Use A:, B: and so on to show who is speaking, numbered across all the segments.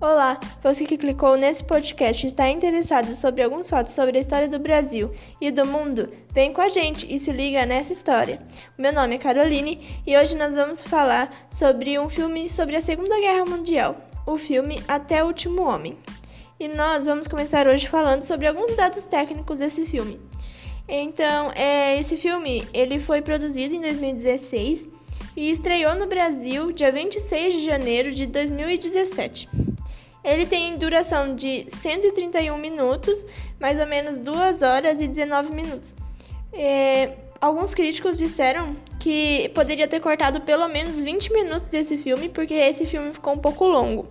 A: Olá, você que clicou nesse podcast e está interessado sobre alguns fatos sobre a história do Brasil e do mundo, vem com a gente e se liga nessa história. Meu nome é Caroline e hoje nós vamos falar sobre um filme sobre a Segunda Guerra Mundial, o filme Até o Último Homem. E nós vamos começar hoje falando sobre alguns dados técnicos desse filme. Então, é, esse filme ele foi produzido em 2016 e estreou no Brasil dia 26 de janeiro de 2017. Ele tem duração de 131 minutos, mais ou menos 2 horas e 19 minutos. É, alguns críticos disseram que poderia ter cortado pelo menos 20 minutos desse filme, porque esse filme ficou um pouco longo.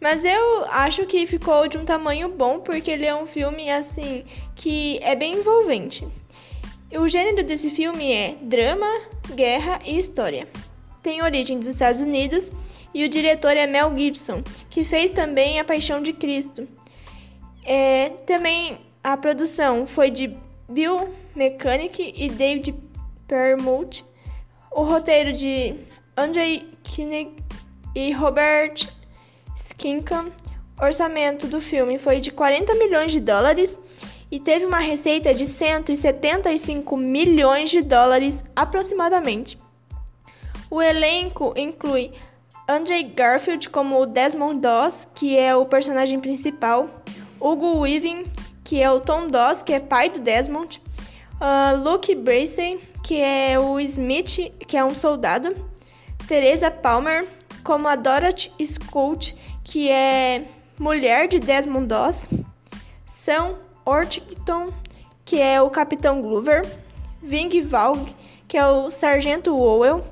A: Mas eu acho que ficou de um tamanho bom, porque ele é um filme assim que é bem envolvente. O gênero desse filme é drama, guerra e história. Tem origem dos Estados Unidos e o diretor é Mel Gibson, que fez também A Paixão de Cristo. É, também a produção foi de Bill Mechanic e David Permut, o roteiro de Andrei Kinney e Robert Skincan. O orçamento do filme foi de 40 milhões de dólares e teve uma receita de 175 milhões de dólares aproximadamente. O elenco inclui Andrew Garfield como Desmond Doss, que é o personagem principal, Hugo Weaving, que é o Tom Doss, que é pai do Desmond, uh, Luke Bracey, que é o Smith, que é um soldado, Teresa Palmer como a Dorothy Scout, que é mulher de Desmond Doss, Sam Ortington, que é o Capitão Glover, Ving Valg, que é o Sargento Owell,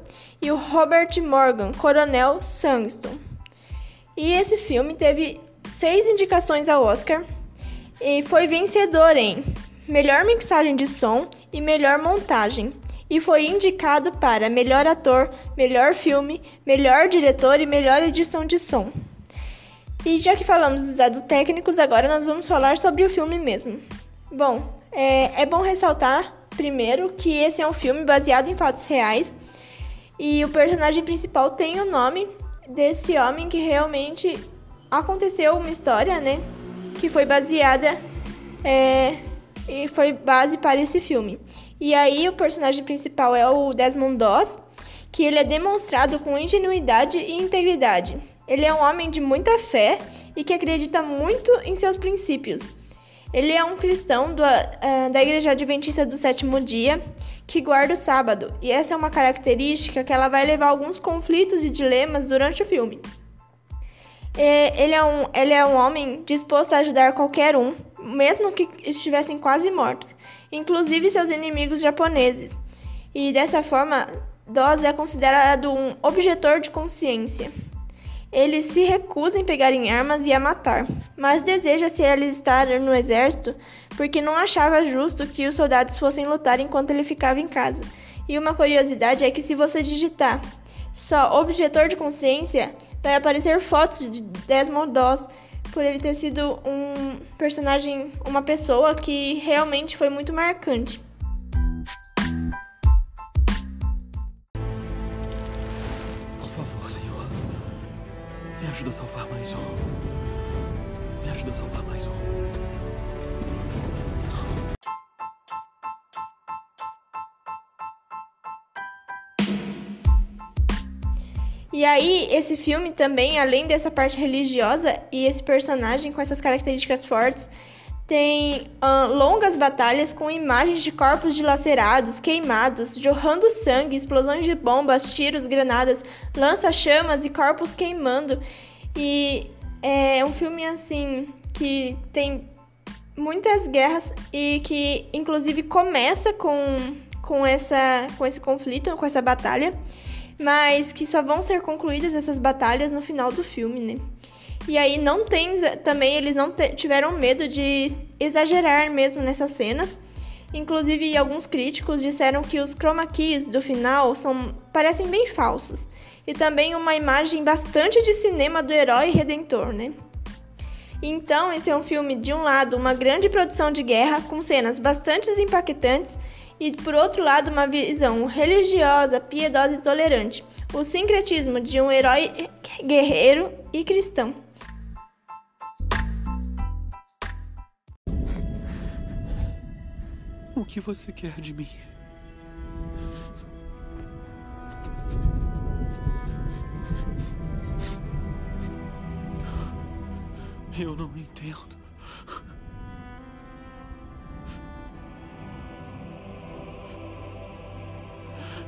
A: e o Robert Morgan, Coronel Sangston. E esse filme teve seis indicações ao Oscar e foi vencedor em melhor mixagem de som e melhor montagem. E foi indicado para melhor ator, melhor filme, melhor diretor e melhor edição de som. E já que falamos dos dados técnicos, agora nós vamos falar sobre o filme mesmo. Bom, é, é bom ressaltar, primeiro, que esse é um filme baseado em fatos reais e o personagem principal tem o nome desse homem que realmente aconteceu uma história, né? Que foi baseada é, e foi base para esse filme. E aí o personagem principal é o Desmond Doss, que ele é demonstrado com ingenuidade e integridade. Ele é um homem de muita fé e que acredita muito em seus princípios. Ele é um cristão do, uh, da Igreja Adventista do Sétimo Dia que guarda o sábado, e essa é uma característica que ela vai levar a alguns conflitos e dilemas durante o filme. Ele é, um, ele é um homem disposto a ajudar qualquer um, mesmo que estivessem quase mortos, inclusive seus inimigos japoneses. E dessa forma, Doz é considerado um objetor de consciência. Ele se recusa em pegar em armas e a matar, mas deseja se alistar no exército porque não achava justo que os soldados fossem lutar enquanto ele ficava em casa. E uma curiosidade é que se você digitar só objetor de consciência, vai aparecer fotos de Desmond Doss por ele ter sido um personagem, uma pessoa que realmente foi muito marcante.
B: Ajuda a salvar mais um. Me ajuda a salvar mais um.
A: E aí, esse filme também, além dessa parte religiosa e esse personagem com essas características fortes, tem longas batalhas com imagens de corpos dilacerados, queimados, jorrando sangue, explosões de bombas, tiros, granadas, lança-chamas e corpos queimando. E é um filme assim que tem muitas guerras e que inclusive começa com, com, essa, com esse conflito, com essa batalha, mas que só vão ser concluídas essas batalhas no final do filme, né? E aí não tem também eles não tiveram medo de exagerar mesmo nessas cenas. Inclusive alguns críticos disseram que os chroma keys do final são parecem bem falsos e também uma imagem bastante de cinema do herói redentor, né? Então, esse é um filme, de um lado, uma grande produção de guerra, com cenas bastante impactantes, e por outro lado, uma visão religiosa, piedosa e tolerante, o sincretismo de um herói guerreiro e cristão.
B: Que você quer de mim? Eu não entendo.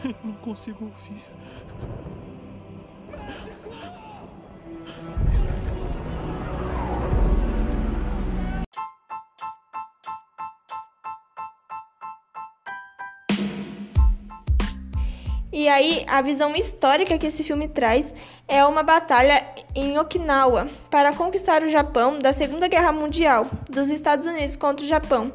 B: Eu não consigo ouvir.
A: E aí, a visão histórica que esse filme traz é uma batalha em Okinawa para conquistar o Japão da Segunda Guerra Mundial, dos Estados Unidos contra o Japão.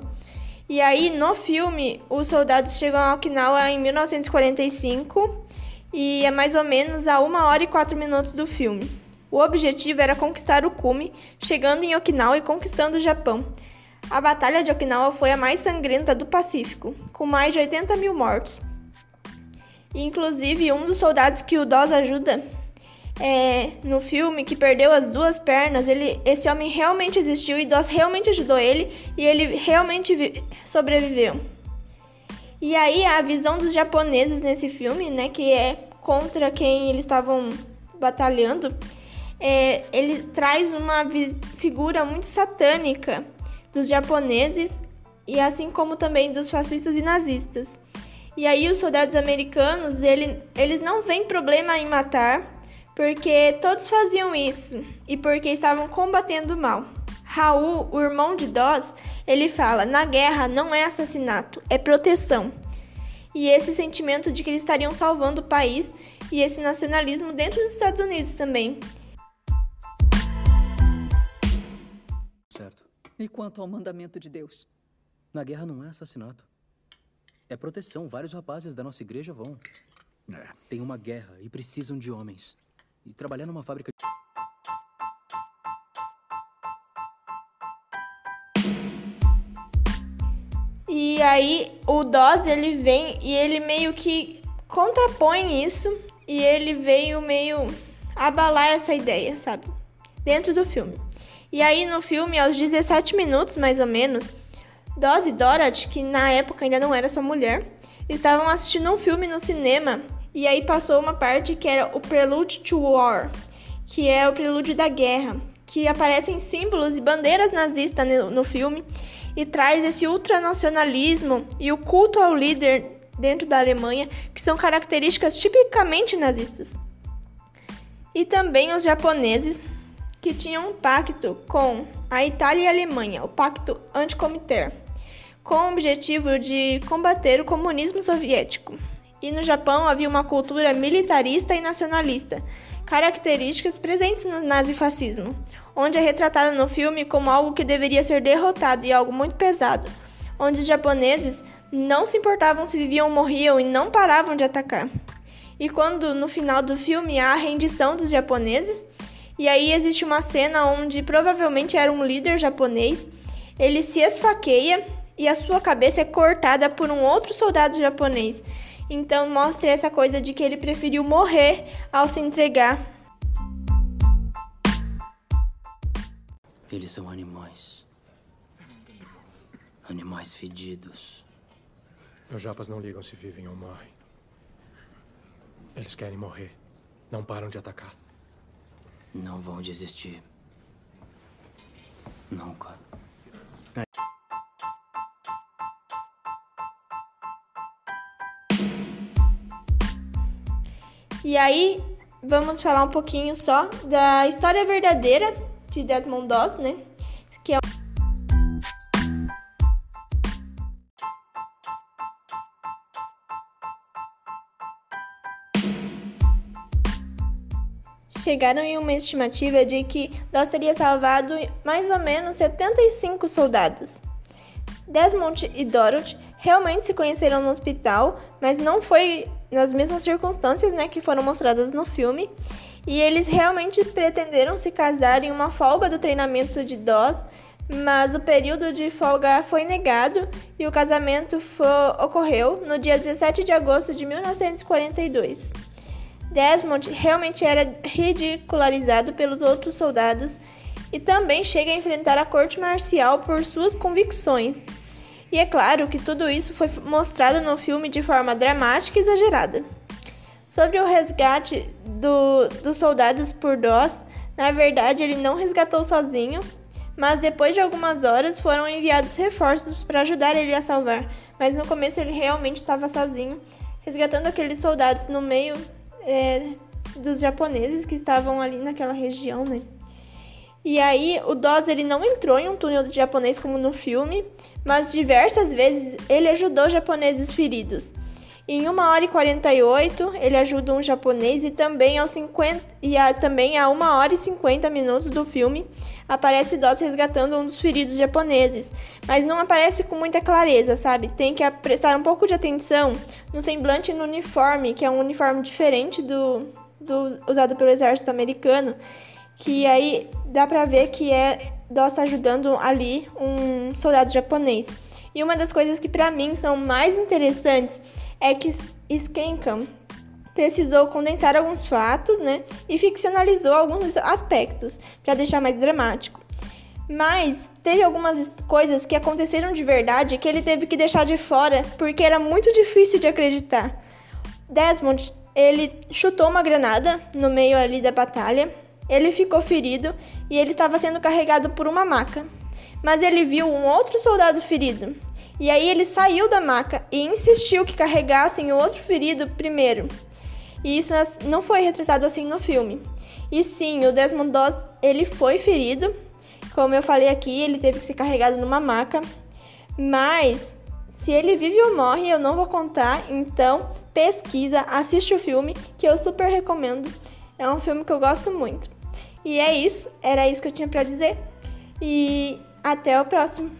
A: E aí, no filme, os soldados chegam a Okinawa em 1945 e é mais ou menos a 1 hora e 4 minutos do filme. O objetivo era conquistar o cume, chegando em Okinawa e conquistando o Japão. A Batalha de Okinawa foi a mais sangrenta do Pacífico, com mais de 80 mil mortos. Inclusive, um dos soldados que o Dawes ajuda é, no filme, que perdeu as duas pernas, ele, esse homem realmente existiu e Dawes realmente ajudou ele e ele realmente sobreviveu. E aí a visão dos japoneses nesse filme, né, que é contra quem eles estavam batalhando, é, ele traz uma figura muito satânica dos japoneses e assim como também dos fascistas e nazistas. E aí os soldados americanos, ele, eles não veem problema em matar, porque todos faziam isso e porque estavam combatendo o mal. Raul, o irmão de Dawes, ele fala: na guerra não é assassinato, é proteção. E esse sentimento de que eles estariam salvando o país e esse nacionalismo dentro dos Estados Unidos também.
C: Certo. E quanto ao mandamento de Deus? Na guerra não é assassinato. É proteção. Vários rapazes da nossa igreja vão. É. Tem uma guerra e precisam de homens. E trabalhar numa fábrica.
A: E aí o Dawes ele vem e ele meio que contrapõe isso e ele veio meio abalar essa ideia, sabe? Dentro do filme. E aí no filme, aos 17 minutos mais ou menos, Dawes e Dorothy, que na época ainda não era sua mulher, estavam assistindo um filme no cinema e aí passou uma parte que era o Prelude to War, que é o prelúdio da guerra, que aparecem símbolos e bandeiras nazistas no, filme e traz esse ultranacionalismo e o culto ao líder dentro da Alemanha, que são características tipicamente nazistas. E também os japoneses, que tinham um pacto com a Itália e a Alemanha, o Pacto Anticomitê com o objetivo de combater o comunismo soviético. E no Japão havia uma cultura militarista e nacionalista, características presentes no nazifascismo, onde é retratada no filme como algo que deveria ser derrotado e algo muito pesado, onde os japoneses não se importavam se viviam ou morriam e não paravam de atacar. E quando no final do filme há a rendição dos japoneses, e aí existe uma cena onde provavelmente era um líder japonês, ele se esfaqueia e a sua cabeça é cortada por um outro soldado japonês. Então mostra essa coisa de que ele preferiu morrer ao se entregar.
C: Eles são animais. Animais fedidos.
D: Os japas não ligam se vivem ou morrem. Eles querem morrer. Não param de atacar.
C: Não vão desistir. Nunca.
A: E aí, vamos falar um pouquinho só da história verdadeira de Desmond Doss, né? Que é chegaram em uma estimativa de que Doss teria salvado mais ou menos 75 soldados. Desmond e Dorothy realmente se conheceram no hospital, mas não foi nas mesmas circunstâncias né, que foram mostradas no filme. E eles realmente pretenderam se casar em uma folga do treinamento de Doss, mas o período de folga foi negado e o casamento foi, ocorreu no dia 17 de agosto de 1942. Desmond realmente era ridicularizado pelos outros soldados e também chega a enfrentar a corte marcial por suas convicções. E é claro que tudo isso foi mostrado no filme de forma dramática e exagerada. Sobre o resgate do, dos soldados por Doss, na verdade ele não resgatou sozinho, mas depois de algumas horas foram enviados reforços para ajudar ele a salvar. Mas no começo ele realmente estava sozinho, resgatando aqueles soldados no meio é, dos japoneses que estavam ali naquela região, né? E aí o Doss ele não entrou em um túnel japonês como no filme, mas diversas vezes ele ajudou japoneses feridos. Em 1 hora e 48, ele ajuda um japonês e também, aos 50, e a, também a 1 hora e 50 minutos do filme aparece Doss resgatando um dos feridos japoneses, mas não aparece com muita clareza, sabe? Tem que prestar um pouco de atenção no semblante no uniforme, que é um uniforme diferente do, do usado pelo exército americano, que aí dá pra ver que é Doss ajudando ali um soldado japonês. E uma das coisas que para mim são mais interessantes é que Skenkham precisou condensar alguns fatos, né, e ficcionalizou alguns aspectos para deixar mais dramático. Mas teve algumas coisas que aconteceram de verdade que ele teve que deixar de fora porque era muito difícil de acreditar. Desmond, ele chutou uma granada no meio ali da batalha. Ele ficou ferido e ele estava sendo carregado por uma maca. Mas ele viu um outro soldado ferido e aí ele saiu da maca e insistiu que carregassem o outro ferido primeiro. E isso não foi retratado assim no filme. E sim, o Desmond Doss, ele foi ferido. Como eu falei aqui, ele teve que ser carregado numa maca. Mas se ele vive ou morre, eu não vou contar. Então, pesquisa, assiste o filme, que eu super recomendo. É um filme que eu gosto muito. E é isso, era isso que eu tinha para dizer. E até o próximo.